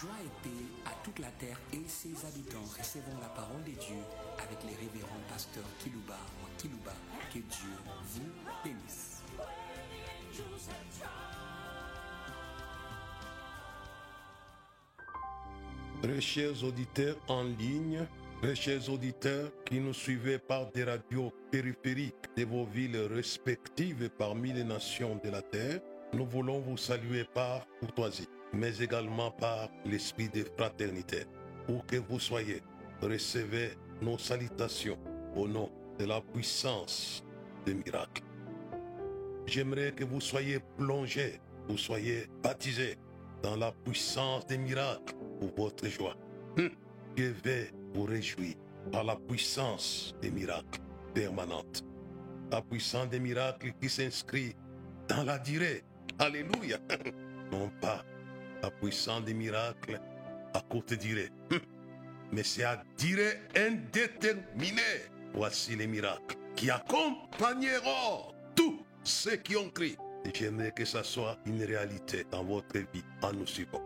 Joie et paix à toute la terre et ses habitants. Recevons la parole de Dieu avec les révérends pasteurs Kilouba ou Kilouba. Que Dieu vous bénisse. Très chers auditeurs en ligne, très chers auditeurs qui nous suivez par des radios périphériques de vos villes respectives parmi les nations de la terre, nous voulons vous saluer par courtoisie, mais également par l'esprit de fraternité. Où que vous soyez, recevez nos salutations au nom de la puissance des miracles. J'aimerais que vous soyez plongés, vous soyez baptisés dans la puissance des miracles pour votre joie. Hum, Je vais vous réjouir par la puissance des miracles permanentes. La puissance des miracles qui s'inscrit dans la durée. Alléluia. Non pas la puissance des miracles à courte durée, mais c'est à durée indéterminée. Voici les miracles qui accompagneront tous ceux qui ont crié. J'aimerais que ça soit une réalité dans votre vie en nous suivant.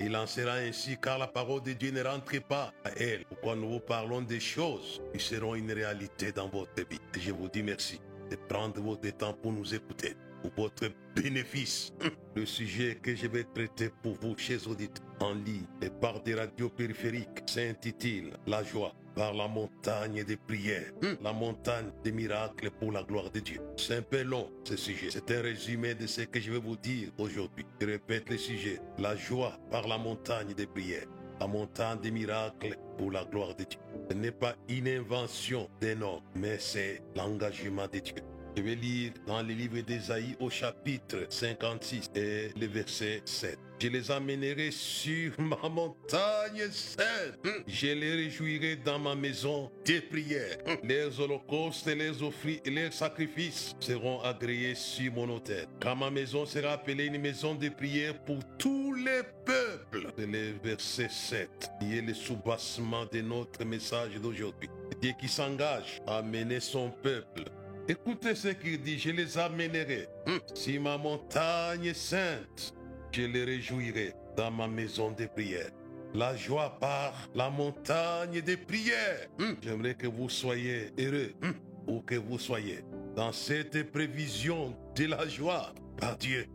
Il en sera ainsi car la parole de Dieu ne rentre pas à elle. Pourquoi nous vous parlons des choses qui seront une réalité dans votre vie? Je vous dis merci de prendre votre temps pour nous écouter. Pour votre bénéfice. Le sujet que je vais traiter pour vous, chers auditeurs, en ligne et par des radios périphériques, s'intitule La joie par la montagne des prières, la montagne des miracles pour la gloire de Dieu. C'est un peu long ce sujet. C'est un résumé de ce que je vais vous dire aujourd'hui. Je répète le sujet. La joie par la montagne des prières, la montagne des miracles pour la gloire de Dieu. Ce n'est pas une invention d'un homme, mais c'est l'engagement de Dieu. Je vais lire dans le livre d'Ésaïe au chapitre 56 et le verset 7. Je les amènerai sur ma montagne sainte. Je les réjouirai dans ma maison des prières. Leurs holocaustes et leurs offris et leurs sacrifices seront agréés sur mon autel. Car ma maison sera appelée une maison de prière pour tous les peuples. C'est le verset 7 qui est le soubassement de notre message d'aujourd'hui. Dieu qui s'engage à mener son peuple Écoutez ce qu'il dit, je les amènerai hum, sur ma montagne sainte. Je les réjouirai dans ma maison de prière. La joie par la montagne des prières. Hum, J'aimerais que vous soyez heureux, hum, où que vous soyez, dans cette prévision de la joie par Dieu.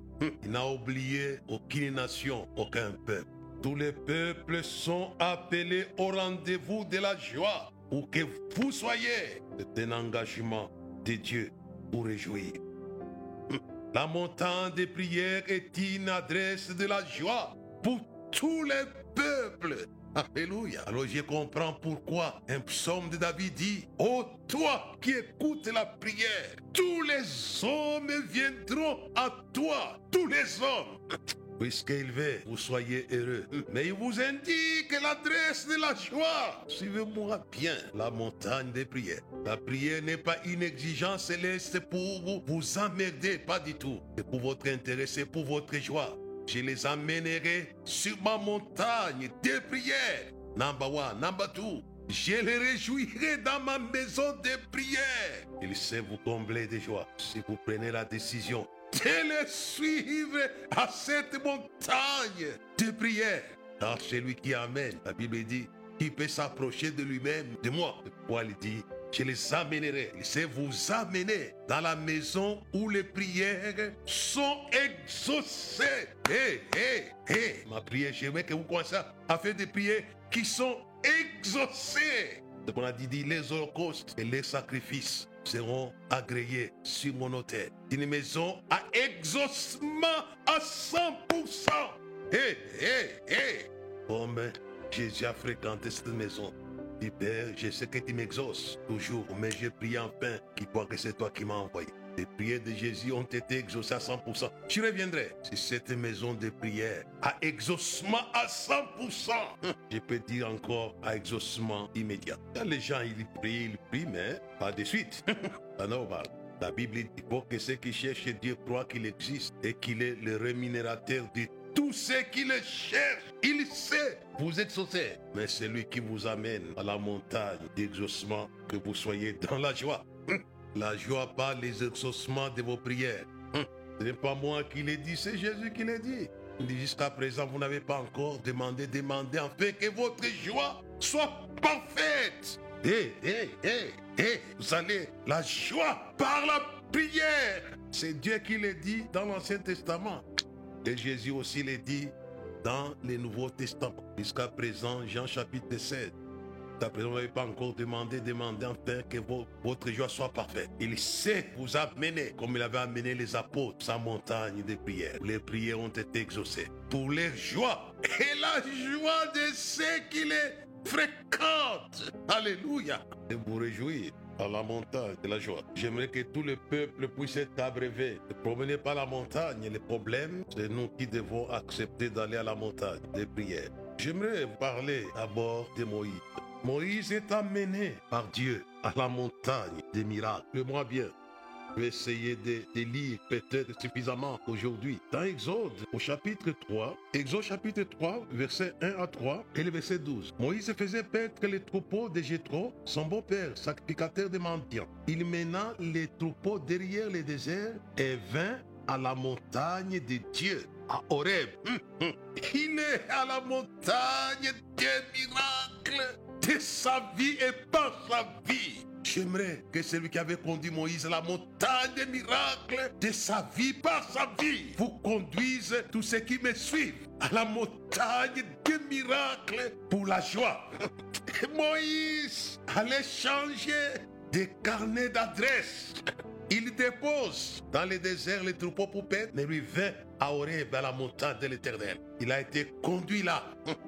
Il n'a oublié aucune nation, aucun peuple. Tous les peuples sont appelés au rendez-vous de la joie. Où que vous soyez, c'est un engagement de Dieu pour réjouir. La montagne des prières est une adresse de la joie pour tous les peuples. Alléluia. Alors je comprends pourquoi un psaume de David dit, Ô toi qui écoutes la prière, tous les hommes viendront à toi, tous les hommes. Puisqu'il veut, vous soyez heureux. Mais il vous indique l'adresse de la joie. Suivez-moi bien la montagne des prières. La prière n'est pas une exigence céleste pour vous, vous emmerder, pas du tout. C'est pour votre intérêt, c'est pour votre joie. Je les amènerai sur ma montagne des prières. Number one, number two. Je les réjouirai dans ma maison de prière. Il sait vous combler de joie si vous prenez la décision de les suivre à cette montagne de prière. Car celui qui amène, la Bible dit, qui peut s'approcher de lui-même, de moi. Pourquoi il dit, je les amènerai. Sait vous amener dans la maison où les prières sont exaucées. Hé, hé, hé. Ma prière, j'aimerais que vous commencez à faire des prières qui sont exaucées. Ce qu'on a dit, dit, les holocaustes et les sacrifices seront agréés sur mon autel. Une maison à exaucement à 100%. Hé, hé, hé. Comme Jésus a fréquenté cette maison. Dit, Père, je sais que tu m'exauces toujours, mais je prie enfin qu'il croit que c'est toi qui m'as envoyé. Les prières de Jésus ont été exaucées à 100%. Je reviendrai sur cette maison de prière à exaucement à 100%. Je peux dire encore à exaucement immédiat. Les gens ils prient, ils prient, mais pas de suite. C'est normal. La Bible dit faut que ceux qui cherchent Dieu croient qu'il existe et qu'il est le rémunérateur de tous ceux qui le cherchent. Il sait vous exaucer. Mais c'est lui qui vous amène à la montagne d'exaucement, que vous soyez dans la joie. La joie par les exaucements de vos prières. Ce n'est pas moi qui l'ai dit, c'est Jésus qui l'a dit. Jusqu'à présent, vous n'avez pas encore demandé, demandez enfin que votre joie soit parfaite. Eh, eh, eh, eh, vous allez, la joie par la prière. C'est Dieu qui le dit dans l'Ancien Testament. Et Jésus aussi le dit dans le Nouveau Testament. Jusqu'à présent, Jean chapitre 16. Présent, vous n'avez pas encore demandé, demandez enfin que votre joie soit parfaite. Il sait vous amener, comme il avait amené les apôtres, sa montagne de prières. Les prières ont été exaucées. Pour les joies et la joie de ceux qui les fréquentent. Alléluia. Et vous réjouir à la montagne de la joie. J'aimerais que tout le peuple puisse être abrévé. Ne promenez pas la montagne. Le problème, c'est nous qui devons accepter d'aller à la montagne des prières. J'aimerais parler d'abord de Moïse. Moïse est amené par Dieu à la montagne des miracles. Moi bien, je vais essayer de, lire peut-être suffisamment aujourd'hui. Dans Exode, au chapitre 3, Exode chapitre 3, verset 1 à 3 et le verset 12. Moïse faisait paître les troupeaux de Jétro, son beau-père, sacrificateur de mendiants. Il mena les troupeaux derrière le désert et vint à la montagne de Dieu, à Horeb. Hum, hum. Il est à la montagne des miracles de sa vie et par sa vie. J'aimerais que celui qui avait conduit Moïse à la montagne des miracles de sa vie par sa vie vous conduise tous ceux qui me suivent à la montagne des miracles pour la joie. Moïse allait changer des carnets d'adresse. Il dépose dans le désert les troupeaux poupées, mais lui vint à Horeb, à la montagne de l'éternel. Il a été conduit là.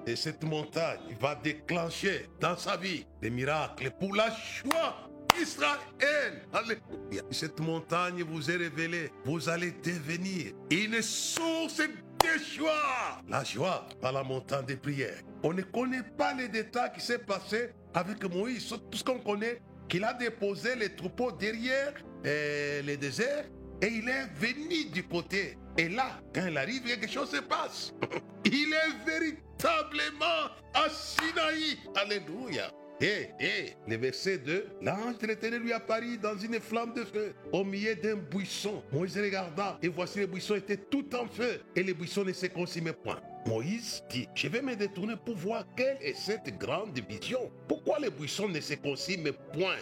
Et cette montagne va déclencher dans sa vie des miracles pour la joie Israël. Alléluia. Cette montagne vous est révélée. Vous allez devenir une source de joie. La joie par la montagne des prières. On ne connaît pas les détails qui s'est passé avec Moïs. Tout ce qu'on connaît, qu'il a déposé les troupeaux derrière eh, les déserts et il est venu du côté. Et là, quand il arrive, quelque chose se passe. Il est véritablement à Sinaï. Alléluia. Et, et, le verset 2, l'ange de l'éternel lui apparut dans une flamme de feu au milieu d'un buisson. Moïse regarda et voici le buisson était tout en feu et le buisson ne se consumait point. Moïse dit, je vais me détourner pour voir quelle est cette grande vision. Pourquoi le buisson ne se consume point?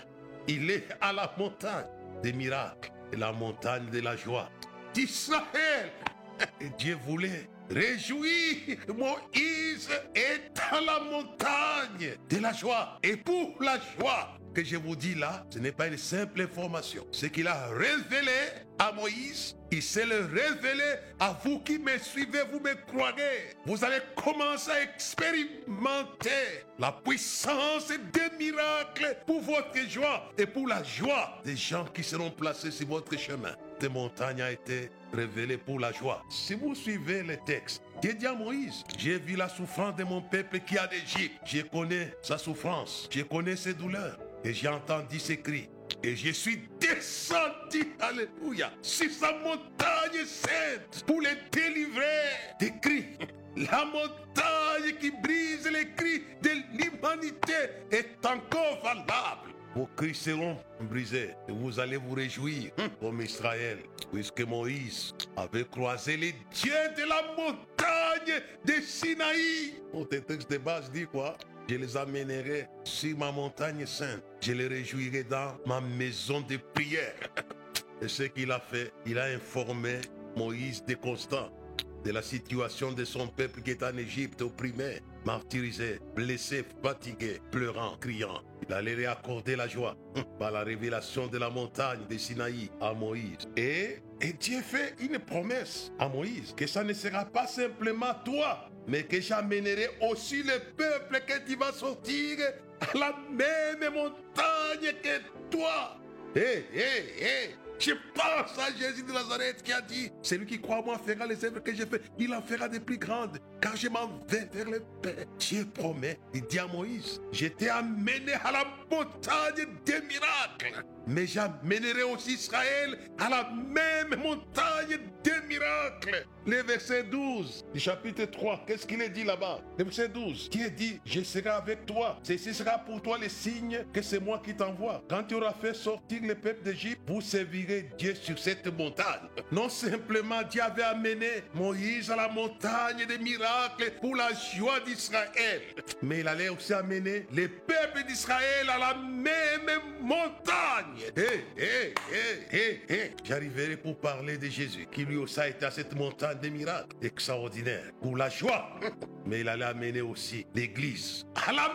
Il est à la montagne des miracles la montagne de la joie d'Israël. Et Dieu voulait Réjouis, Moïse est à la montagne de la joie. Et pour la joie que je vous dis là, ce n'est pas une simple information. Ce qu'il a révélé à Moïse, il s'est révélé à vous qui me suivez, vous me croirez. Vous allez commencer à expérimenter la puissance des miracles pour votre joie et pour la joie des gens qui seront placés sur votre chemin. Cette montagne a été révélée pour la joie. Si vous suivez les textes, Dieu dit à Moïse, j'ai vu la souffrance de mon peuple qui a d'Égypte. Je connais sa souffrance, je connais ses douleurs. Et j'ai entendu ses cris. Et je suis descendu, alléluia, sur sa montagne sainte pour les délivrer des cris. La montagne qui brise les cris de l'humanité est encore valable. Vos cris seront brisés et vous allez vous réjouir comme Israël, puisque Moïse avait croisé les dieux de la montagne de Sinaï. Votre texte de base dit quoi? Je les amènerai sur ma montagne sainte. Je les réjouirai dans ma maison de prière. Et ce qu'il a fait, il a informé Moïse de constant de la situation de son peuple qui est en Égypte opprimé, martyrisé, blessé, fatigué, pleurant, criant. Il allait lui accorder la joie par la révélation de la montagne de Sinaï à Moïse. Et, et Dieu fait une promesse à Moïse que ça ne sera pas simplement toi, mais que j'amènerai aussi le peuple que tu vas sortir à la même montagne que toi. Hé, hé, hé, je pense à Jésus de Nazareth qui a dit, celui qui croit en moi fera les œuvres que j'ai fait, il en fera des plus grandes, car je m'en vais vers le Père. Dieu promet, il dit à Moïse, je t'ai amené à la montagne des miracles. Mais j'amènerai aussi Israël à la même montagne des miracles. Le verset 12 du chapitre 3, qu'est-ce qu'il est dit là-bas? Le verset 12, qui est dit, je serai avec toi. Ceci sera pour toi le signe que c'est moi qui t'envoie. Quand tu auras fait sortir le peuple d'Égypte, vous servirez Dieu sur cette montagne. Non simplement Dieu avait amené Moïse à la montagne des miracles pour la joie d'Israël, mais il allait aussi amener les peuples d'Israël à la même montagne. J'arriverai pour parler de Jésus, qui lui aussi a été à cette montagne des miracles extraordinaires pour la joie. Mais il allait amener aussi l'Église à la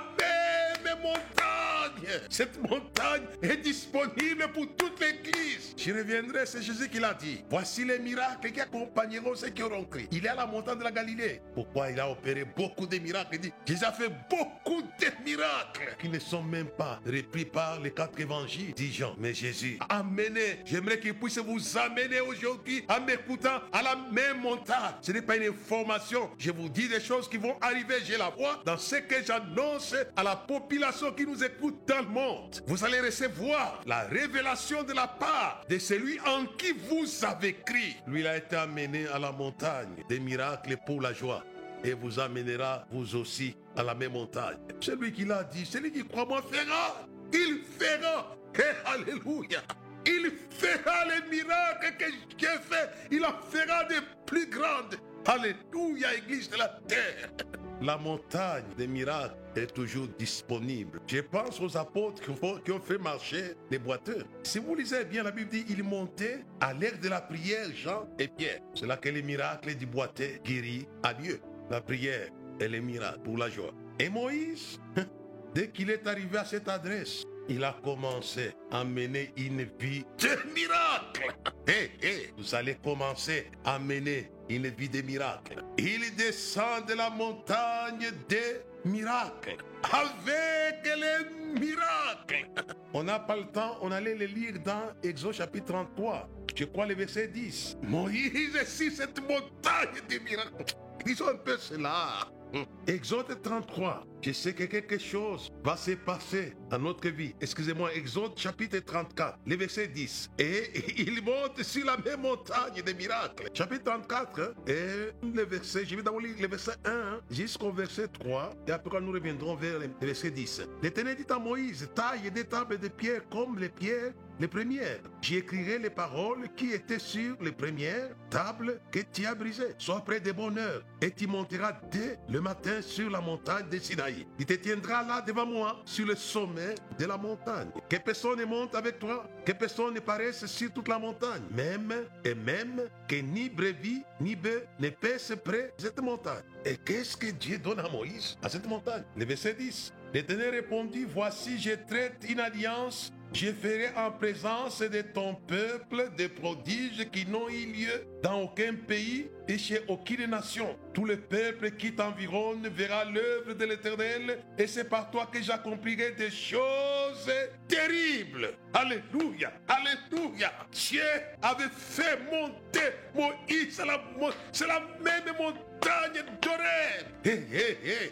même montagne. Cette montagne est disponible pour toute l'Église. Je reviendrai, c'est Jésus qui l'a dit. Voici les miracles qui accompagneront ceux qui auront cru. Il est à la montagne de la Galilée. Pourquoi il a opéré beaucoup de miracles? Il dit, Jésus a fait beaucoup de miracles qui ne sont même pas repris par les quatre évangiles, dit Jean. Mais Jésus a amené, j'aimerais qu'il puisse vous amener aujourd'hui en m'écoutant à la même montagne. Ce n'est pas une information. Je vous dis des choses qui vont arriver, j'ai la voix dans ce que j'annonce à la population qui nous écoute dans le monde. Vous allez recevoir la révélation de la part de celui en qui vous avez cru. Lui, il a été amené à la montagne des miracles pour la joie et vous amènera vous aussi à la même montagne. Celui qui l'a dit, celui qui croit moi fera. Il fera. Et alléluia. Il fera les miracles que j'ai fait. Il en fera des plus grandes. Alléluia, Église de la terre. La montagne des miracles est toujours disponible. Je pense aux apôtres qui ont, fait marcher les boiteux. Si vous lisez bien, la Bible dit ils montaient à l'air de la prière, Jean et Pierre. C'est là que les miracles du boiteux guéris a lieu. La prière et les miracles pour la joie. Et Moïse, dès qu'il est arrivé à cette adresse, il a commencé à mener une vie de miracles. Hé, hé, vous allez commencer à mener une vie de miracles. Il descend de la montagne des miracles avec les miracles. On n'a pas le temps, on allait les lire dans Exode chapitre 33. Je crois le verset 10. Moïse sur cette montagne des miracles. Disons un peu cela. Exode 33. Je sais que quelque chose va se passer dans notre vie. Excusez-moi, Exode chapitre 34, le verset 10. Et il monte sur la même montagne des miracles. Chapitre 34, et le verset, je vais d'abord lire le verset 1 jusqu'au verset 3. Et après, nous reviendrons vers le verset 10. L'Éternel dit à Moïse, taille des tables de pierre comme les pierres les premières. J'écrirai les paroles qui étaient sur les premières tables que tu as brisées. Sois près de bonne heure et tu monteras dès le matin sur la montagne de Sinaï. Il te tiendra là devant moi sur le sommet de la montagne. Que personne ne monte avec toi, que personne ne paraisse sur toute la montagne. Même et même que ni brebis ni bœufs ne pèsent près de cette montagne. Et qu'est-ce que Dieu donne à Moïse à cette montagne? Le verset 10. L'Éternel répondit, voici, je traite une alliance je ferai en présence de ton peuple des prodiges qui n'ont eu lieu dans aucun pays et chez aucune nation. Tout le peuple qui t'environne verra l'œuvre de l'Éternel et c'est par toi que j'accomplirai des choses terribles. Alléluia, alléluia. Dieu avait fait monter Moïse, c'est la, la même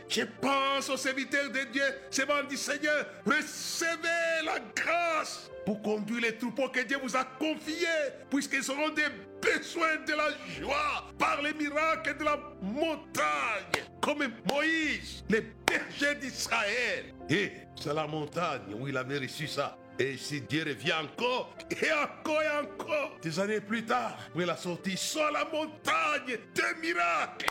je pense aux serviteurs de Dieu, c'est dit Seigneur, recevez la grâce pour conduire les troupeaux que Dieu vous a confiés, puisqu'ils auront des besoins de la joie par les miracles de la montagne, comme Moïse, les bergers d'Israël. Et c'est la montagne où il avait reçu ça. Et si Dieu revient encore, et encore et encore, des années plus tard, où il a sorti sur la montagne des miracles.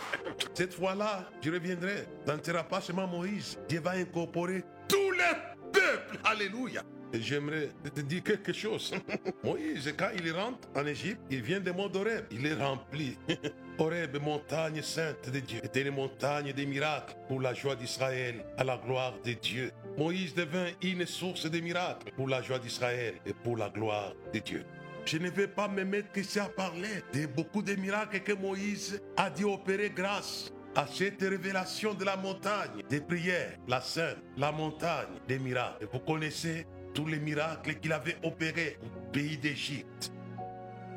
Cette fois-là, je reviendrai. Dans ne pas seulement Moïse. Dieu va incorporer tous les peuples. Alléluia. J'aimerais te dire quelque chose. Moïse, quand il rentre en Égypte, il vient monts d'Oreb. Il est rempli. Horeb, montagne sainte de Dieu, était une montagne des miracles pour la joie d'Israël, à la gloire de Dieu. Moïse devint une source de miracles pour la joie d'Israël et pour la gloire de Dieu. Je ne vais pas me mettre ici à parler de beaucoup de miracles que Moïse a dû opérer grâce à cette révélation de la montagne des prières, la sainte, la montagne des miracles. Vous connaissez tous les miracles qu'il avait opérés au pays d'Égypte.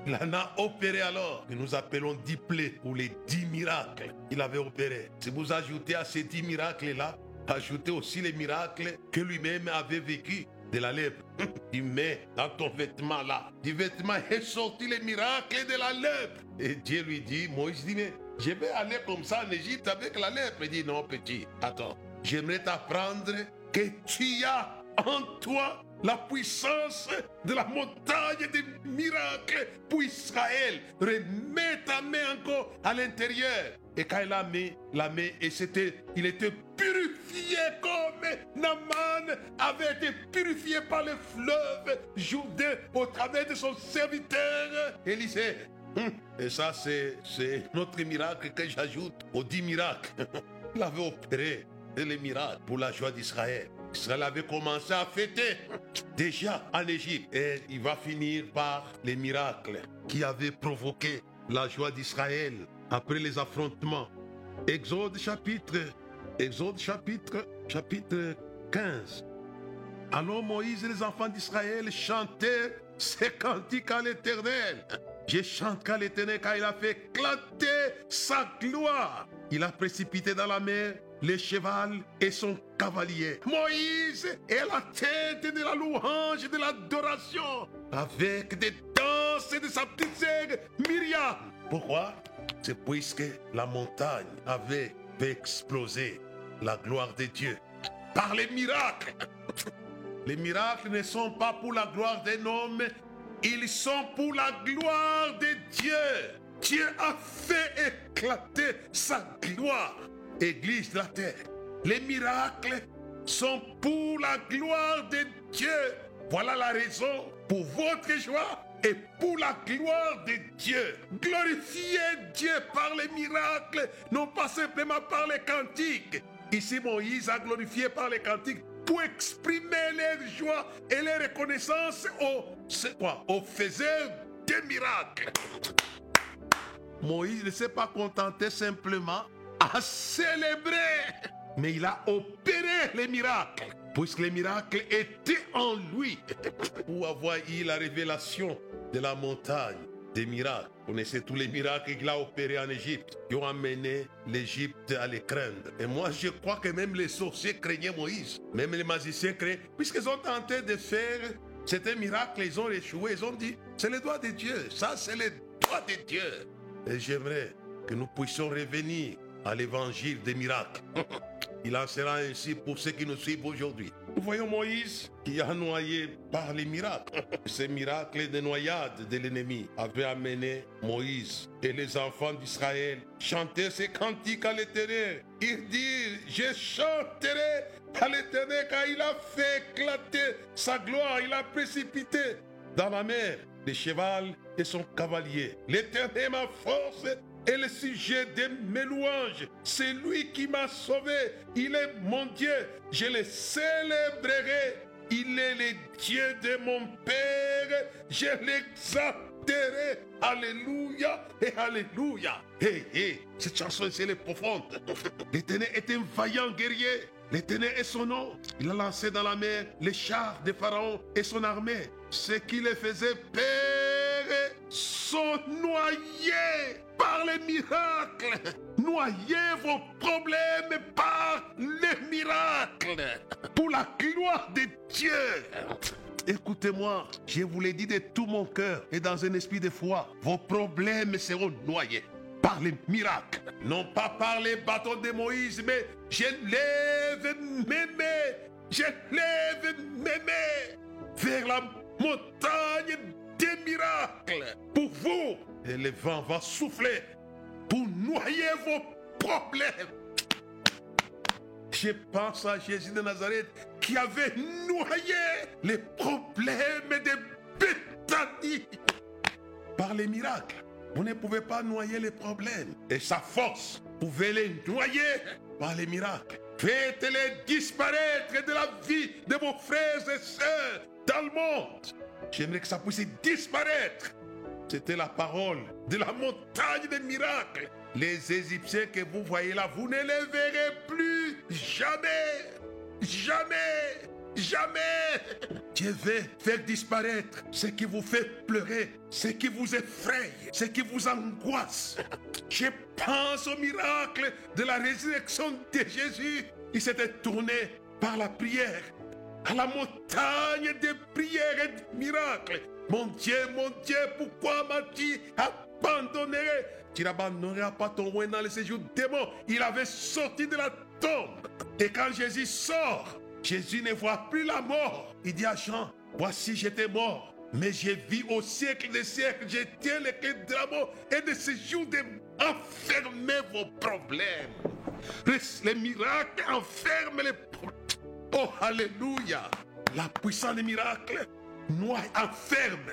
Il en a opéré alors, que nous appelons dix plaies ou les dix miracles qu'il avait opérés. Si vous ajoutez à ces dix miracles-là, ajoutez aussi les miracles que lui-même avait vécu. de la lèpre. Tu mets dans ton vêtement là, du vêtement est sorti les miracles de la lèpre. Et Dieu lui dit, Moïse dit, mais je vais aller comme ça en Égypte avec la lèpre. Il dit, non petit, attends, j'aimerais t'apprendre que tu as en toi la puissance de la montagne des miracles pour Israël. Remets ta main encore à l'intérieur. Et quand il a mis la main, et c'était, il était purifié comme Naman avait été purifié par le fleuve Jourdain au travers de son serviteur Élisée. Hum, et ça, c'est, c'est notre miracle que j'ajoute aux dix miracles. Il avait opéré les miracles pour la joie d'Israël. Israël avait commencé à fêter déjà en Égypte. Et il va finir par les miracles qui avaient provoqué la joie d'Israël après les affrontements. Exode chapitre, Exode chapitre, chapitre 15. Alors Moïse et les enfants d'Israël chantaient ces cantiques à l'Éternel. Je chante qu'à l'Éternel car il a fait éclater sa gloire. Il a précipité dans la mer le cheval et son cavalier. Moïse est la tête de la louange et de l'adoration avec des danses de sa petite sœur Myriam. Pourquoi? C'est puisque la montagne avait fait exploser la gloire de Dieu par les miracles. Les miracles ne sont pas pour la gloire d'un homme, ils sont pour la gloire de Dieu. Dieu a fait éclater sa gloire Église de la terre. Les miracles sont pour la gloire de Dieu. Voilà la raison pour votre joie et pour la gloire de Dieu. Glorifiez Dieu par les miracles, non pas simplement par les cantiques. Ici, Moïse a glorifié par les cantiques pour exprimer leur joie et leur reconnaissance au quoi, aux faiseurs des miracles. Moïse ne s'est pas contenté simplement a célébré, mais il a opéré les miracles, puisque les miracles étaient en lui. Pour avoir eu la révélation de la montagne des miracles. Vous connaissez tous les miracles qu'il a opérés en Égypte, qui ont amené l'Égypte à les craindre. Et moi, je crois que même les sorciers craignaient Moïse, même les magiciens craignaient, puisqu'ils ont tenté de faire certains miracles, ils ont échoué, ils ont dit, c'est le doigt de Dieu, ça c'est le doigt de Dieu. Et j'aimerais que nous puissions revenir à l'évangile des miracles. Il en sera ainsi pour ceux qui nous suivent aujourd'hui. Nous voyons Moïse qui a noyé par les miracles. Ces miracles de noyade de l'ennemi avaient amené Moïse et les enfants d'Israël chanter ces cantiques à l'éternel. Ils disent, je chanterai à l'éternel car il a fait éclater sa gloire, il a précipité dans la mer le cheval et son cavalier. L'éternel ma force et le sujet de mes louanges. C'est lui qui m'a sauvé. Il est mon Dieu. Je le célébrerai. Il est le Dieu de mon Père. Je l'exalterai. Alléluia et Alléluia. Hé, cette chanson, c'est est profonde. L'Éternel est un vaillant guerrier. L'Éternel est son nom. Il a lancé dans la mer les chars de Pharaon et son armée. Ce qui les faisait peur sont noyés par les miracles. Noyez vos problèmes par les miracles. Pour la gloire de Dieu. Écoutez-moi, je vous l'ai dit de tout mon cœur et dans un esprit de foi, vos problèmes seront noyés par les miracles. Non pas par les bâtons de Moïse, mais je lève mes mains, je lève mes mains vers la montagne des miracles pour vous et le vent va souffler pour noyer vos problèmes. Je pense à Jésus de Nazareth qui avait noyé les problèmes de Bethanie par les miracles. Vous ne pouvez pas noyer les problèmes. Et sa force pouvait les noyer par les miracles. Faites-les disparaître de la vie de vos frères et sœurs dans le monde. J'aimerais que ça puisse disparaître c'était la parole de la montagne des miracles. Les Égyptiens que vous voyez là, vous ne les verrez plus jamais. Jamais. Jamais. Dieu veut faire disparaître ce qui vous fait pleurer, ce qui vous effraie, ce qui vous angoisse. Je pense au miracle de la résurrection de Jésus. Il s'était tourné par la prière à la montagne des prières et des miracles. Mon Dieu, mon Dieu, pourquoi m'as-tu abandonné? Tu n'abandonneras pas ton roi dans le séjour morts. Il avait sorti de la tombe. Et quand Jésus sort, Jésus ne voit plus la mort. Il dit à Jean, voici j'étais mort, mais j'ai vu au siècle des siècles, de la mort et de ce jour de vos problèmes. Les miracles enferment les. Oh, alléluia. La puissance des miracles noie, enferme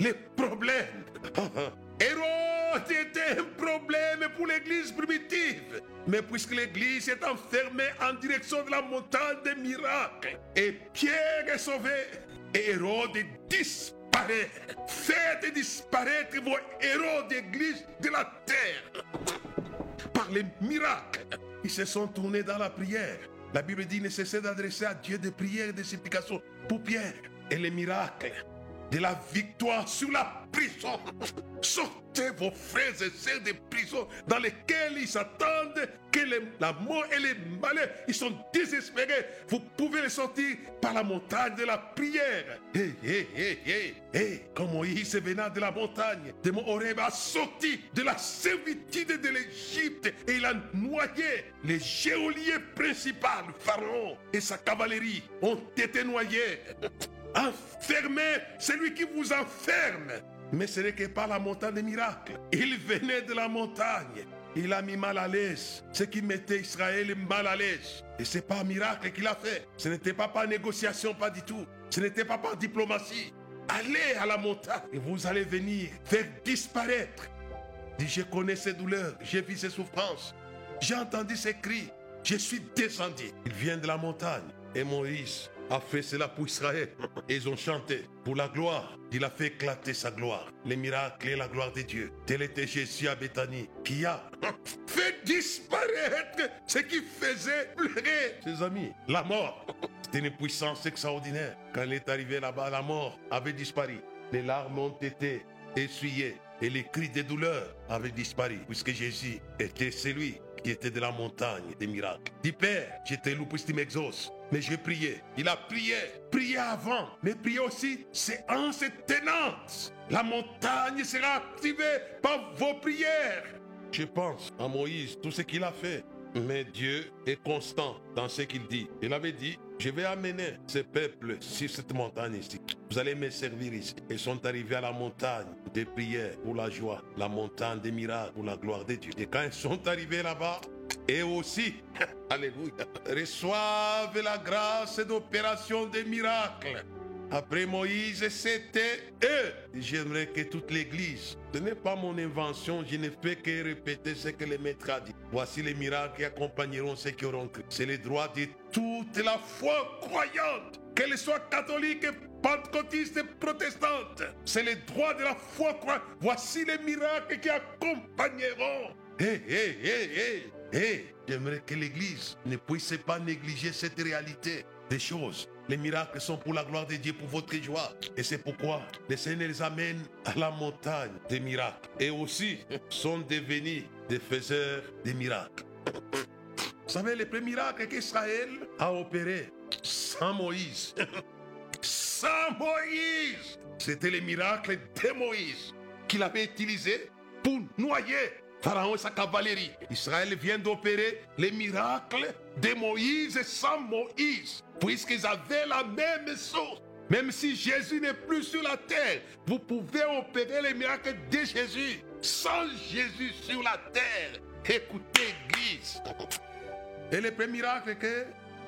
les problèmes. Hérode était un problème pour l'église primitive. Mais puisque l'église est enfermée en direction de la montagne des miracles, et Pierre est sauvé, Hérode disparaît. Faites disparaître vos héros d'église de la terre. Par les miracles, ils se sont tournés dans la prière. La Bible dit ne cessez d'adresser à Dieu des prières et des supplications pour Pierre. Et les miracles de la victoire sur la prison. Sortez vos frères et sœurs des prisons dans lesquelles ils s'attendent que la mort et les malheurs, ils sont désespérés. Vous pouvez les sortir par la montagne de la prière. Hé, hé, hé, hé, comme Moïse venant de la montagne de mon Horeb a sorti de la servitude de l'Égypte et il a noyé les géoliers principaux, Pharaon et sa cavalerie ont été noyés. Enfermé, c'est lui qui vous enferme. Mais ce n'est que par la montagne des miracles. Il venait de la montagne. Il a mis mal à l'aise. Ce qui mettait Israël mal à l'aise. Et c'est pas un miracle qu'il a fait. Ce n'était pas par négociation, pas du tout. Ce n'était pas par diplomatie. Allez à la montagne et vous allez venir faire disparaître. Dit, je connais ses douleurs, j'ai vu ses souffrances. J'ai entendu ses cris. Je suis descendu. Il vient de la montagne. Et Moïse a fait cela pour Israël. Ils ont chanté pour la gloire. Il a fait éclater sa gloire. Les miracles et la gloire de Dieu. Tel était Jésus à Bethanie qui a fait disparaître ce qui faisait pleurer ses amis. La mort. C'était une puissance extraordinaire. Quand il est arrivé là-bas, la mort avait disparu. Les larmes ont été essuyées et les cris de douleur avaient disparu puisque Jésus était celui qui était de la montagne des miracles. Dit Père, j'étais loup pour m'exauce. Mais j'ai prié. Il a prié. Prié avant. Mais prié aussi séance tenante. La montagne sera activée par vos prières. Je pense à Moïse, tout ce qu'il a fait. Mais Dieu est constant dans ce qu'il dit. Il avait dit, je vais amener ce peuple sur cette montagne ici. Vous allez me servir ici. Ils sont arrivés à la montagne des prières pour la joie, la montagne des miracles pour la gloire de Dieu. Et quand ils sont arrivés là-bas, et aussi, alléluia, reçoivent la grâce d'opération des miracles. Après Moïse, c'était eux. J'aimerais que toute l'Église, ce n'est pas mon invention, je ne fais que répéter ce que le maître a dit. Voici les miracles qui accompagneront ceux qui auront cru. C'est le droit de toute la foi croyante, qu'elle soit catholique, pentecôtiste, protestante. C'est le droit de la foi croyante. Voici les miracles qui accompagneront. Hé, hé, hé, hé, hé. J'aimerais que l'Église ne puisse pas négliger cette réalité des choses. Les miracles sont pour la gloire de Dieu, pour votre joie. Et c'est pourquoi le Seigneur les amène à la montagne des miracles. Et aussi sont devenus des faiseurs des miracles. Vous savez, les premiers miracles qu'Israël a opérés sans Moïse. sans Moïse. C'était les miracles de Moïse qu'il avait utilisés pour noyer Pharaon et sa cavalerie. Israël vient d'opérer les miracles de Moïse sans Moïse, puisqu'ils avaient la même chose. Même si Jésus n'est plus sur la terre, vous pouvez opérer les miracles de Jésus sans Jésus sur la terre. Écoutez, Église. Et les premiers miracles que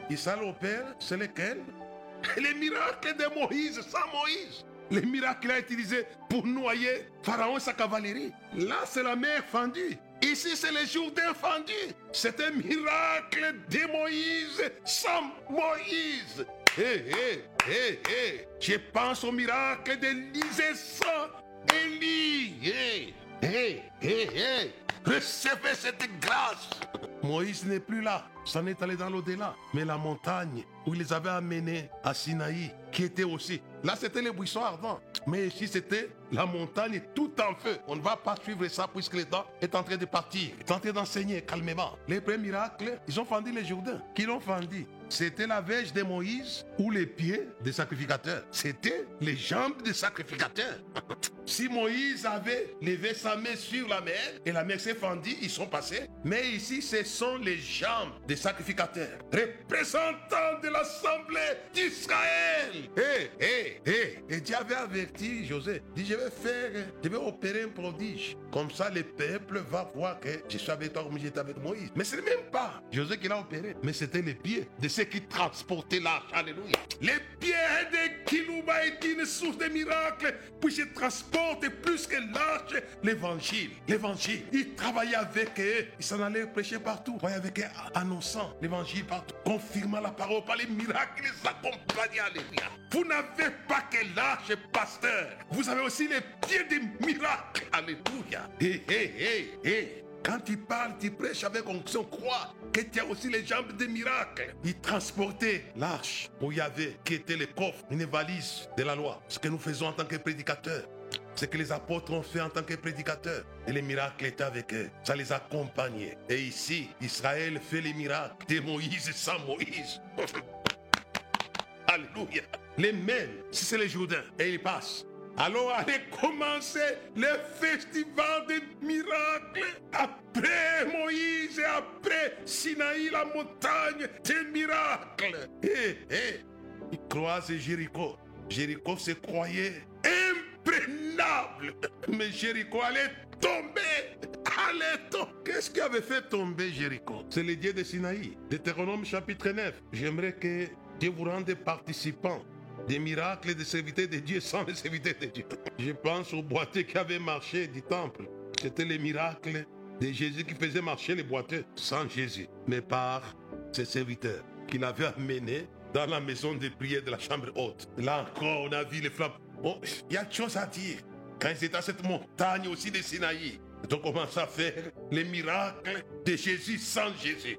Israël opère, c'est lesquels? Les miracles de Moïse sans Moïse les miracles a utilisés pour noyer Pharaon et sa cavalerie. Là, c'est la mer fendue. Ici, c'est le jour fendu. C'est un miracle de Moïse sans Moïse. Hé, hé, hé, hé. Je pense au miracle d'Élisée sans Élie. Hé, hé, hé. Recevez cette grâce. Moïse n'est plus là. S'en est allé dans l'au-delà. Mais la montagne où il les avait amenés à Sinaï, qui était aussi. Là, c'était les buissons ardents. Mais ici, c'était la montagne tout en feu. On ne va pas suivre ça puisque temps est en train de partir, est en train d'enseigner calmement. Les premiers miracles, ils ont fendu les Jourdains. Qui l'ont fendu? C'était la verge de Moïse ou les pieds des sacrificateurs. C'était les jambes des sacrificateurs. si Moïse avait levé sa main sur la mer et la mer s'est fendue, ils sont passés. Mais ici, ce sont les jambes des sacrificateurs, représentants de l'assemblée d'Israël. Hé, hé, hé. Et Dieu avait averti José. Dit, je vais faire, je vais opérer un prodige. Comme ça, le peuple va voir que je suis avec toi comme j'étais avec Moïse. Mais ce n'est même pas José qui l'a opéré, mais c'était les pieds de ceux qui transportaient l'arche. Alléluia. Les pieds de Kilouba étaient une source de miracles, puis je transporte plus que l'arche l'évangile. L'évangile. Il travaillait avec eux, il s'en allait prêcher partout. Il avec eux, annonçant l'évangile partout, confirmant la parole par les miracles, les accompagnant. Alléluia. Vous n'avez pas que l'arche pasteur, vous avez aussi les pieds des miracles. Alléluia. Hé, hé, hé, hé. Quand tu parles, tu prêches avec onction, crois que tu as aussi les jambes des miracles. Il transportait l'arche où il y avait, qui était le coffre, une valise de la loi. Ce que nous faisons en tant que prédicateurs. Ce que les apôtres ont fait en tant que prédicateurs. Et les miracles étaient avec eux. Ça les accompagnait. Et ici, Israël fait les miracles de Moïse sans Moïse. Alléluia. Les mêmes, si c'est les Jourdains. Et ils passent. Alors allez commencer le festival des miracles. Après Moïse et après Sinaï, la montagne des miracles. Hé, hé. Ils croisent Jéricho. Jéricho se croyait Mais Jéricho allait tomber. Tomber. Qu'est-ce qui avait fait tomber Jéricho? C'est le Dieu de Sinaï. Deutéronome chapitre 9. J'aimerais que Dieu vous rende participants des miracles et des serviteurs de Dieu sans les serviteurs de Dieu. Je pense au boiteux qui avait marché du temple. C'était les miracles de Jésus qui faisait marcher les boiteux sans Jésus, mais par ses serviteurs qu'il avait amenés dans la maison de prière de la chambre haute. Là encore, on a vu les flammes. Il y a de choses à dire. Quand ils étaient à cette montagne aussi de Sinaï, ils ont commencé à faire les miracles de Jésus sans Jésus?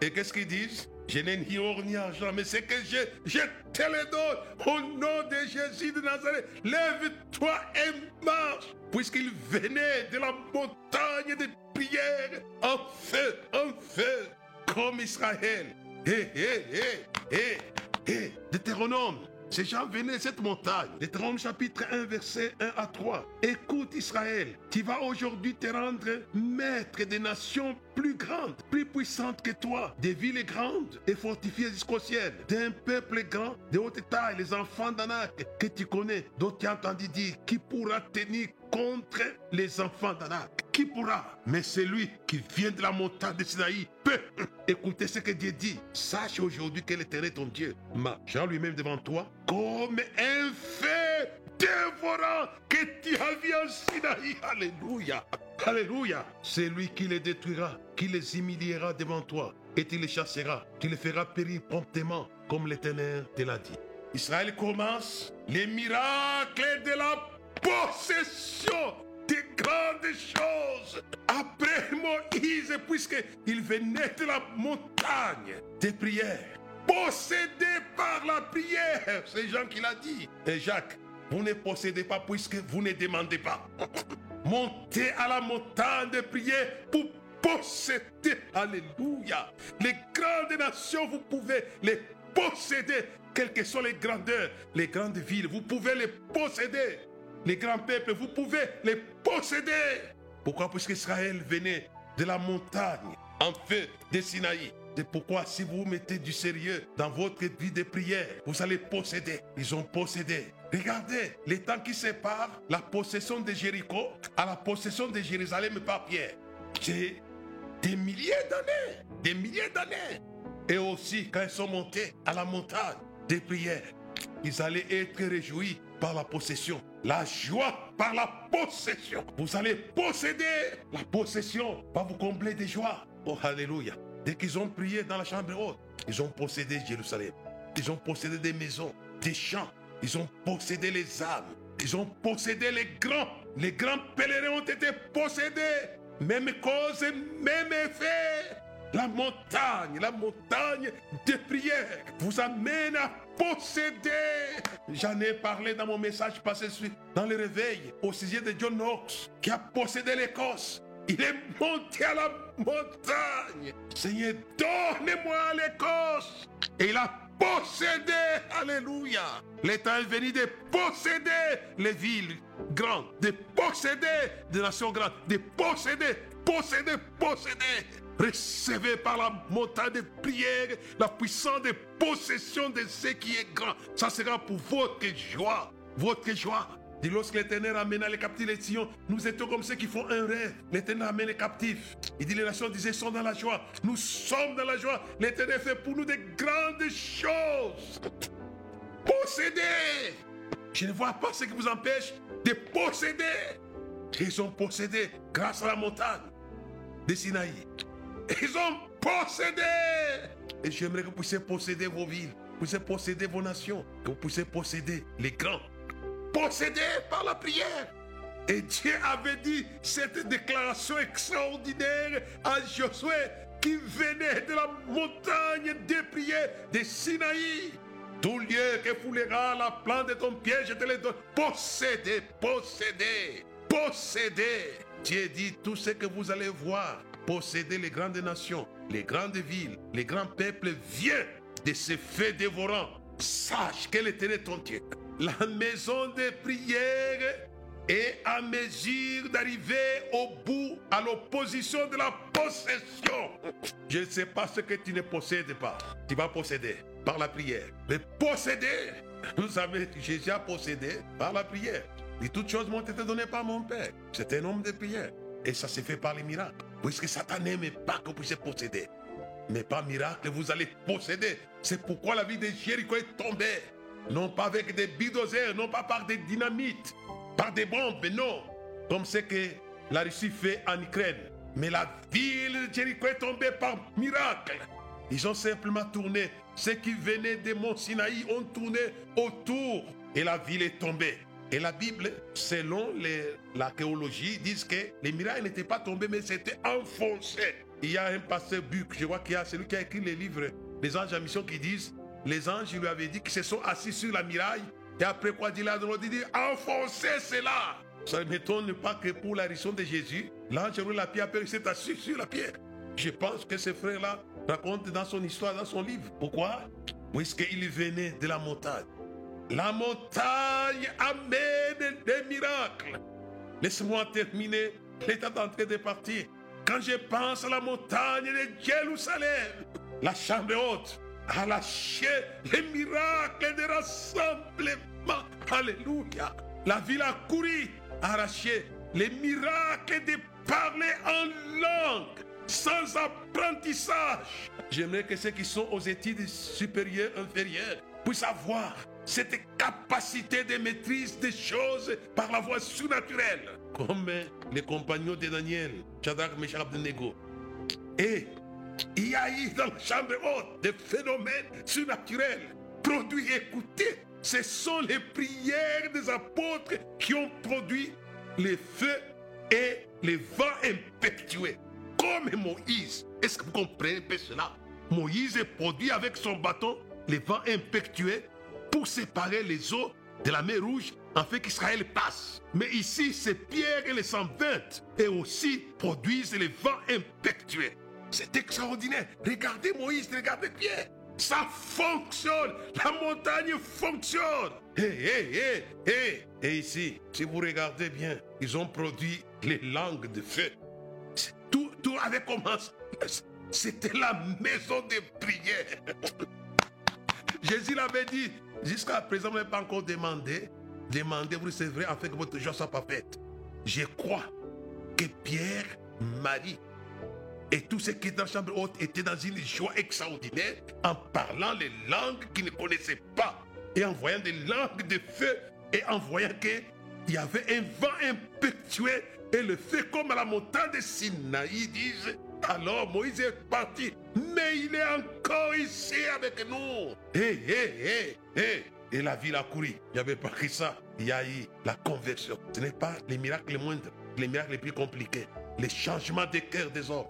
Et qu'est-ce qu'ils disent? Je n'ai ni or ni argent, mais c'est que je, je te le donne au nom de Jésus de Nazareth. Lève-toi et marche, puisqu'il venait de la montagne de prière en feu, en feu, comme Israël. Hé, hé, hé, hé, hé, Deutéronome ces gens venaient cette montagne. Deutéronome chapitre 1, verset 1 à 3. Écoute Israël, tu vas aujourd'hui te rendre maître des nations plus grandes, plus puissantes que toi, des villes grandes et fortifiées jusqu'au ciel, d'un peuple grand, de haute taille, les enfants d'Anak que tu connais, dont tu as entendu dire, qui pourra tenir contre les enfants d'Anak. Qui pourra Mais celui qui vient de la montagne de Sinaï peut écouter ce que Dieu dit. Sache aujourd'hui que l'Éternel ton Dieu marchant lui-même devant toi comme un feu dévorant que tu as vu en Sinaï. Alléluia. Alléluia. C'est lui qui les détruira, qui les humiliera devant toi et tu les chassera. Tu les feras périr promptement comme l'Éternel te l'a dit. Israël commence les miracles de la possession des grandes choses. Après Moïse, puisqu'il venait de la montagne des prières, possédé par la prière, c'est Jean qui l'a dit. Et Jacques, vous ne possédez pas puisque vous ne demandez pas. Montez à la montagne de prière pour posséder. Alléluia. Les grandes nations, vous pouvez les posséder. Quelles que soient les grandeurs, les grandes villes, vous pouvez les posséder. Les grands peuples, vous pouvez les posséder. Pourquoi? Parce qu'Israël venait de la montagne en feu de Sinaï. C'est pourquoi si vous mettez du sérieux dans votre vie de prière, vous allez posséder. Ils ont possédé. Regardez les temps qui séparent la possession de Jéricho à la possession de Jérusalem par Pierre. C'est des milliers d'années. Des milliers d'années. Et aussi quand ils sont montés à la montagne des prières, ils allaient être réjouis par la possession. La joie par la possession. Vous allez posséder. La possession va vous combler de joie. Oh, Alléluia. Dès qu'ils ont prié dans la chambre haute, ils ont possédé Jérusalem. Ils ont possédé des maisons, des champs. Ils ont possédé les âmes. Ils ont possédé les grands. Les grands pèlerins ont été possédés. Même cause, même effet. La montagne, la montagne des prières vous amène à J'en ai parlé dans mon message passé dans le réveil au sujet de John Knox qui a possédé l'Écosse. Il est monté à la montagne. Seigneur, donnez-moi l'Écosse. Et il a possédé, alléluia. L'État est venu de posséder les villes grandes, de posséder des nations grandes, de posséder, posséder, posséder. Recevez par la montagne de prière la puissance de possession de ce qui est grand. Ça sera pour votre joie, votre joie. Lorsque l'Éternel amena les captifs de Sion, nous étions comme ceux qui font un rêve. L'Éternel amène les captifs. Il dit les nations disaient sont dans la joie. Nous sommes dans la joie. L'Éternel fait pour nous de grandes choses. Posséder. Je ne vois pas ce qui vous empêche de posséder. Ils ont possédé grâce à la montagne de Sinaï. Ils ont possédé. Et j'aimerais que vous puissiez posséder vos villes, que vous puissiez posséder vos nations, que vous puissiez posséder les grands. Posséder par la prière. Et Dieu avait dit cette déclaration extraordinaire à Josué qui venait de la montagne des prières de Sinaï. Tout lieu que foulera la plante de ton pied, je te le donne. Posséder, posséder, posséder. Dieu dit tout ce que vous allez voir posséder les grandes nations, les grandes villes, les grands peuples, vient de ces faits dévorants. Sache qu'elle était ton Dieu. La maison de prière est à mesure d'arriver au bout, à l'opposition de la possession. Je ne sais pas ce que tu ne possèdes pas. Tu vas posséder par la prière. Mais posséder, vous savez, Jésus a possédé par la prière. Et toutes choses m'ont été données par mon Père. C'est un homme de prière. Et ça s'est fait par les miracles. Puisque Satan n'aime pas que vous puissiez posséder. Mais par miracle, vous allez posséder. C'est pourquoi la vie de Jéricho est tombée. Non pas avec des bidozers, non pas par des dynamites, par des bombes, non. Comme ce que la Russie fait en Ukraine. Mais la ville de Jéricho est tombée par miracle. Ils ont simplement tourné. Ceux qui venaient de Mont Sinaï ont tourné autour et la ville est tombée. Et la Bible, selon l'archéologie, dit que les miracles n'étaient pas tombés, mais c'était enfoncé. Il y a un pasteur Buc, je vois qu'il y a celui qui a écrit les livres Les anges à mission qui disent les anges lui avaient dit qu'ils se sont assis sur la miraille. Et après quoi, dit là, il dit enfoncez cela. Ça ne m'étonne pas que pour la raison de Jésus, l'ange a la pierre, il s'est assis sur la pierre. Je pense que ce frère-là raconte dans son histoire, dans son livre. Pourquoi? Puisqu'il venait de la montagne. La montagne amène des miracles. Laisse-moi terminer. L'état en train de partir. Quand je pense à la montagne de Jérusalem, la chambre haute a lâché les miracles de rassemblement. Alléluia. La ville a couru, arraché les miracles de parler en langue sans apprentissage. J'aimerais que ceux qui sont aux études supérieures, inférieures, puissent avoir cette capacité de maîtrise des choses par la voie surnaturelle, comme les compagnons de Daniel, Shadrach, Meshach, Abednego. Et il y a eu dans la chambre haute des phénomènes surnaturels produits. Écoutez, ce sont les prières des apôtres qui ont produit les feux et les vents impétueux. Comme Moïse. Est-ce que vous comprenez un peu cela? Moïse produit avec son bâton les vents impétueux pour séparer les eaux de la mer Rouge afin qu'Israël passe. Mais ici, c'est Pierre et les 120 et aussi produisent les vents impétueux. C'est extraordinaire. Regardez Moïse, regardez Pierre. Ça fonctionne. La montagne fonctionne. Hé, hé, hé, hé. Et ici, si vous regardez bien, ils ont produit les langues de feu. Tout, tout avait commencé. C'était la maison de prière. Jésus l'avait dit, jusqu'à présent, vous n'avez pas encore demandé. Demandez, vous recevrez afin que votre joie soit parfaite. Je crois que Pierre, Marie et tous ceux qui étaient dans la chambre haute étaient dans une joie extraordinaire en parlant les langues qu'ils ne connaissaient pas et en voyant des langues de feu et en voyant qu'il y avait un vent impétueux et le feu comme à la montagne de Sinaï disent alors Moïse est parti, mais il est encore ici avec nous. Et la ville a couru. Il n'y avait pas que ça. Il y a eu la conversion. Ce n'est pas les miracles les moindres, les miracles les plus compliqués. Les changements des cœurs des hommes.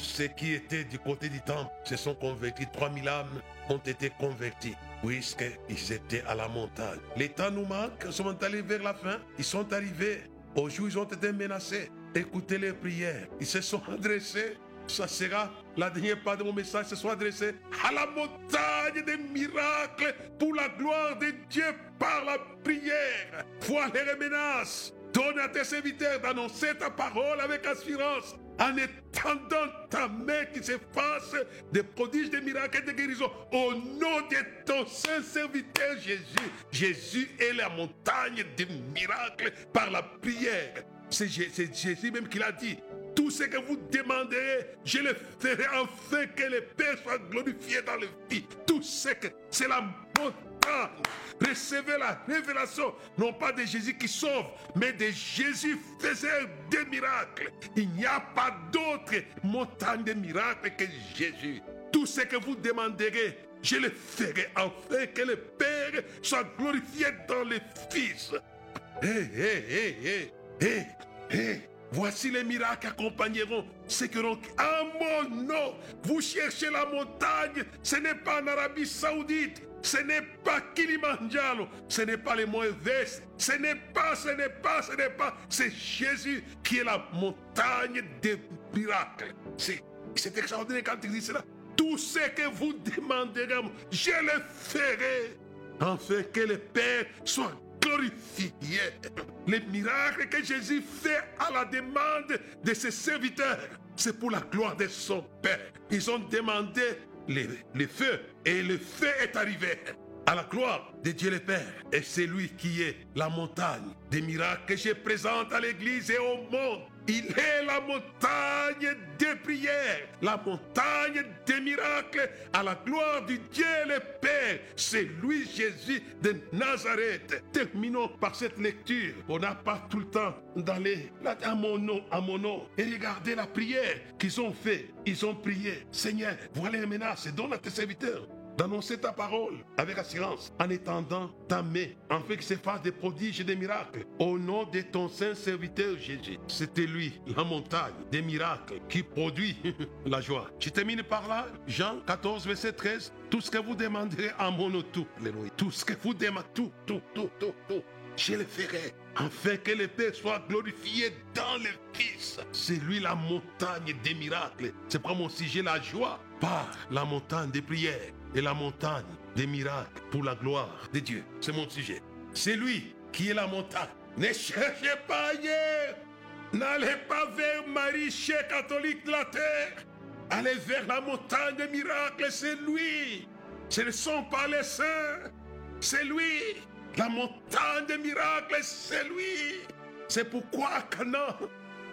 ceux qui étaient du côté du temple se sont convertis. 3000 âmes ont été convertis puisqu'ils étaient à la montagne. Les temps nous manquent, ils sont allés vers la fin, ils sont arrivés au jour ils ont été menacés. Écoutez les prières, ils se sont adressés ça sera la dernière part de mon message, se sont adressés à la montagne des miracles pour la gloire de Dieu par la prière. Voilà les menaces. Donne à tes serviteurs d'annoncer ta parole avec assurance en étendant ta main qui s'efface des prodiges, des miracles et des guérisons. Au nom de ton saint serviteur Jésus, Jésus est la montagne des miracles par la prière. C'est Jésus même qui l'a dit. Tout ce que vous demanderez, je le ferai afin que le Père soit glorifié dans le vie. Tout ce que c'est la montagne. Recevez la révélation, non pas de Jésus qui sauve, mais de Jésus faisait des miracles. Il n'y a pas d'autre montagne de miracles que Jésus. Tout ce que vous demanderez, je le ferai afin que le Père soit glorifié dans le Fils. Hé, hé, hé, hé. Voici les miracles accompagneront ceux qui auront en mon nom. Vous cherchez la montagne, ce n'est pas en Arabie Saoudite, ce n'est pas Kilimanjaro, ce n'est pas les Moïse, ce n'est pas, ce n'est pas, ce n'est pas, c'est Jésus qui est la montagne des miracles. C'est extraordinaire quand il dit cela. Tout ce que vous demanderez, je le ferai, afin que le Père soit glorifié. Les miracles que Jésus fait à la demande de ses serviteurs, c'est pour la gloire de son Père. Ils ont demandé le, feu et le feu est arrivé à la gloire de Dieu le Père. Et c'est lui qui est la montagne des miracles que je présente à l'Église et au monde. Il est la montagne des prières, la montagne des miracles à la gloire du Dieu le Père. C'est lui Jésus de Nazareth. Terminons par cette lecture. On n'a pas tout le temps d'aller à mon nom, à mon nom. Et regardez la prière qu'ils ont fait. Ils ont prié. Seigneur, voilà les menaces. Donne à tes serviteurs d'annoncer ta parole avec assurance en étendant ta main, en fait que se fasse des prodiges et des miracles. Au nom de ton saint serviteur Jésus, c'était lui, la montagne des miracles qui produit la joie. Je termine par là, Jean 14, verset 13. Tout ce que vous demanderez en mon nom, tout, ce que vous demandez, tout, tout, tout, tout, tout, je le ferai afin que le Père soit glorifié dans le Fils. C'est lui la montagne des miracles. C'est pas mon sujet la joie par la montagne des prières et la montagne des miracles pour la gloire de Dieu. C'est mon sujet. C'est lui qui est la montagne. Ne cherchez pas ailleurs. N'allez pas vers Marie, chère catholique de la terre. Allez vers la montagne des miracles, c'est lui. Ce ne sont pas les saints, c'est lui. La montagne des miracles, c'est lui. C'est pourquoi à Canaan,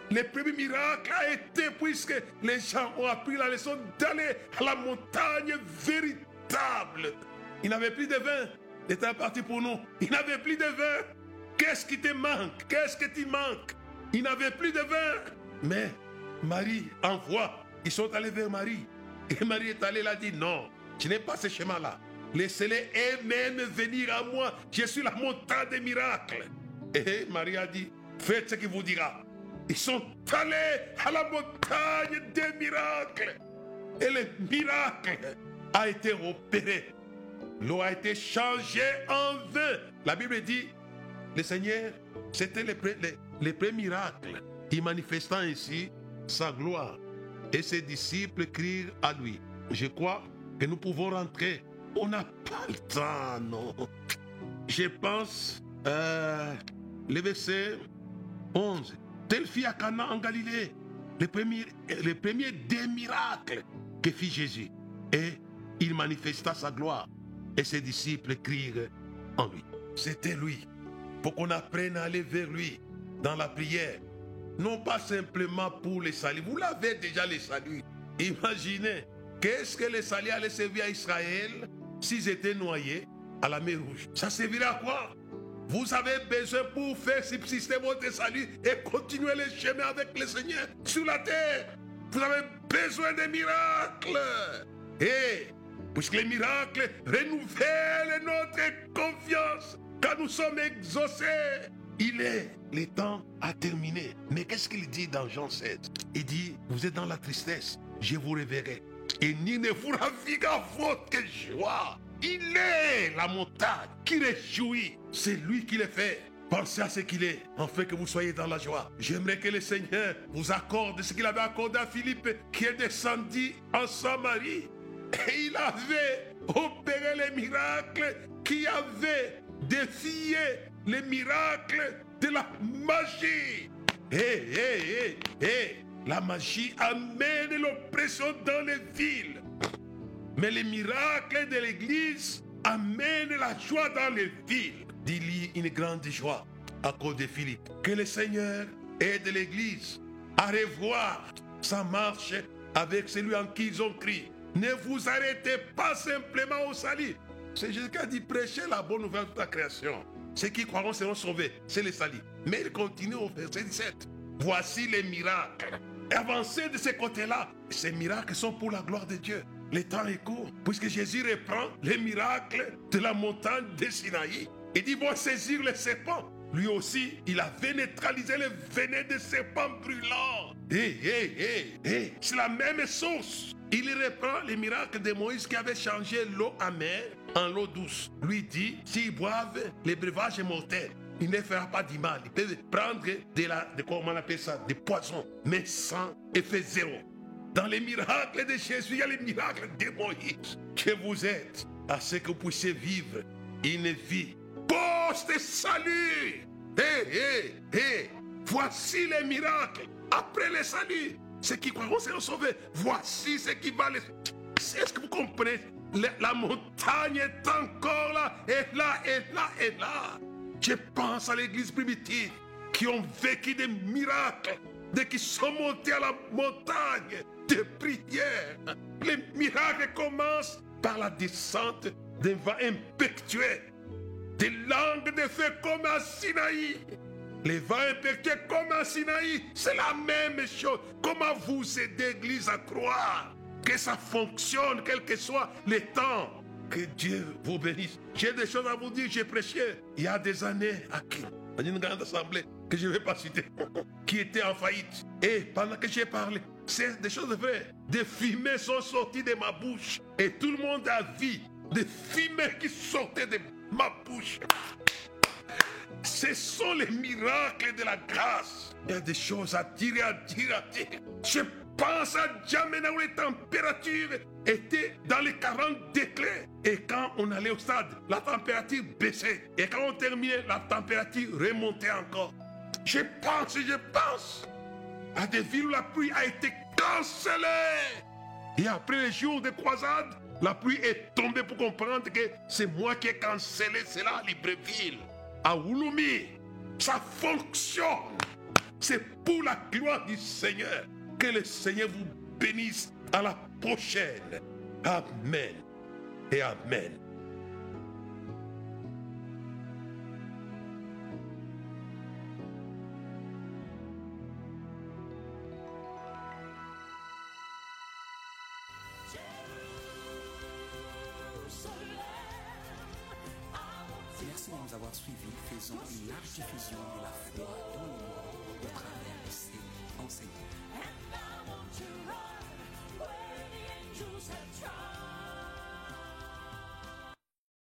le premier miracle a été puisque les gens ont appris la leçon d'aller à la montagne véritable. Il n'avait plus de vin. Il était parti pour nous. Il n'avait plus de vin. Qu'est-ce qui te manque? Qu'est-ce que tu manques? Il n'avait plus de vin. Mais Marie envoie. Ils sont allés vers Marie. Et Marie est allée, elle a dit non, tu n'es pas ce chemin-là. Laissez-les eux-mêmes venir à moi. Je suis la montagne des miracles. Et Marie a dit, faites ce qu'il vous dira. Ils sont allés à la montagne des miracles. Et le miracle a été opéré. L'eau a été changée en vin. La Bible dit, le Seigneur, c'était les, les, les premiers miracles. Il manifestant ici sa gloire. Et ses disciples crient à lui. Je crois que nous pouvons rentrer. On n'a pas le temps, non. Je pense, euh, le verset 11. Telle fille à Cana en Galilée. Le premier, le premier des miracles que fit Jésus. Et il manifesta sa gloire. Et ses disciples crient en lui. C'était lui. Pour qu'on apprenne à aller vers lui dans la prière. Non pas simplement pour les saluts. Vous l'avez déjà les saluts. Imaginez, qu'est-ce que les saluts allaient servir à Israël s'ils étaient noyés à la mer Rouge? Ça servirait à quoi? Vous avez besoin pour faire subsister votre salut et continuer le chemin avec le Seigneur sur la terre. Vous avez besoin de miracles. Et puisque les miracles renouvellent notre confiance quand nous sommes exaucés, il est le temps à terminer. Mais qu'est-ce qu'il dit dans Jean 7 Il dit, vous êtes dans la tristesse. je vous reverrai. Et ni ne vous ravira votre joie. Il est la montagne qui réjouit. C'est lui qui le fait. Pensez à ce qu'il est, afin que vous soyez dans la joie. J'aimerais que le Seigneur vous accorde ce qu'il avait accordé à Philippe, qui est descendu en Samarie. Et il avait opéré les miracles qui avaient défié les miracles de la magie. Hé, hé, hé, hé, la magie amène l'oppression dans les villes. Mais les miracles de l'Église amènent la joie dans les villes. Dis-lui une grande joie à cause de Philippe. Que le Seigneur aide l'Église à revoir sa marche avec celui en qui ils ont crié. Ne vous arrêtez pas simplement au salut. C'est Jésus qui a dit prêcher la bonne nouvelle de la création. Ceux qui croiront seront sauvés. C'est le salut. Mais il continue au verset 17. Voici les miracles. Avancez de ce côté-là. Ces miracles sont pour la gloire de Dieu. Le temps est court, puisque Jésus reprend les miracles de la montagne de Sinaï. Il dit, vont saisir les serpents. Lui aussi, il avait neutralisé le venin des serpents brûlants. Hé, hé, hé, hé, c'est la même source. Il reprend les miracles de Moïse qui avait changé l'eau amère en l'eau douce. Lui dit, s'ils boivent, les breuvages mortels, il ne fera pas du mal. Ils peuvent prendre de la, de, comment on appelle ça, des poisons, mais sans effet zéro. Dans les miracles de Jésus, il y a les miracles de Moïse. Que vous êtes à ce que vous puissiez vivre une vie post-salut. Hé, hé, hé, voici les miracles après le salut. Ceux qui croiront seront sauvés. Voici ce qui va les... Est-ce que vous comprenez la, montagne est encore là, et là, et là, et là. Je pense à l'église primitive qui ont vécu des miracles dès qu'ils sont montés à la montagne de prière. Les miracles commencent par la descente d'un vent impétueux, des langues de feu comme à Sinaï. Les vents impétueux comme à Sinaï, c'est la même chose. Comment vous aidez l'église à croire que ça fonctionne, quel que soit le temps? Que Dieu vous bénisse. J'ai des choses à vous dire. J'ai prêché il y a des années à qui? Dans une grande assemblée que je ne vais pas citer, qui était en faillite. Et pendant que j'ai parlé, c'est des choses vraies. Des fumées sont sorties de ma bouche. Et tout le monde a vu des fumées qui sortaient de ma bouche. Ce sont les miracles de la grâce. Il y a des choses à dire, à dire, à dire. Je pense à Djamena où les températures étaient dans les 40 degrés. Et quand on allait au stade, la température baissait. Et quand on terminait, la température remontait encore. Je pense, je pense à des villes où la pluie a été cancellée. Et après les jours de croisade, la pluie est tombée pour comprendre que c'est moi qui ai cancellé cela à Libreville, à Ouloumi. Ça fonctionne. C'est pour la gloire du Seigneur. Que le Seigneur vous bénisse à la prochaine. Amen et Amen. Diffusion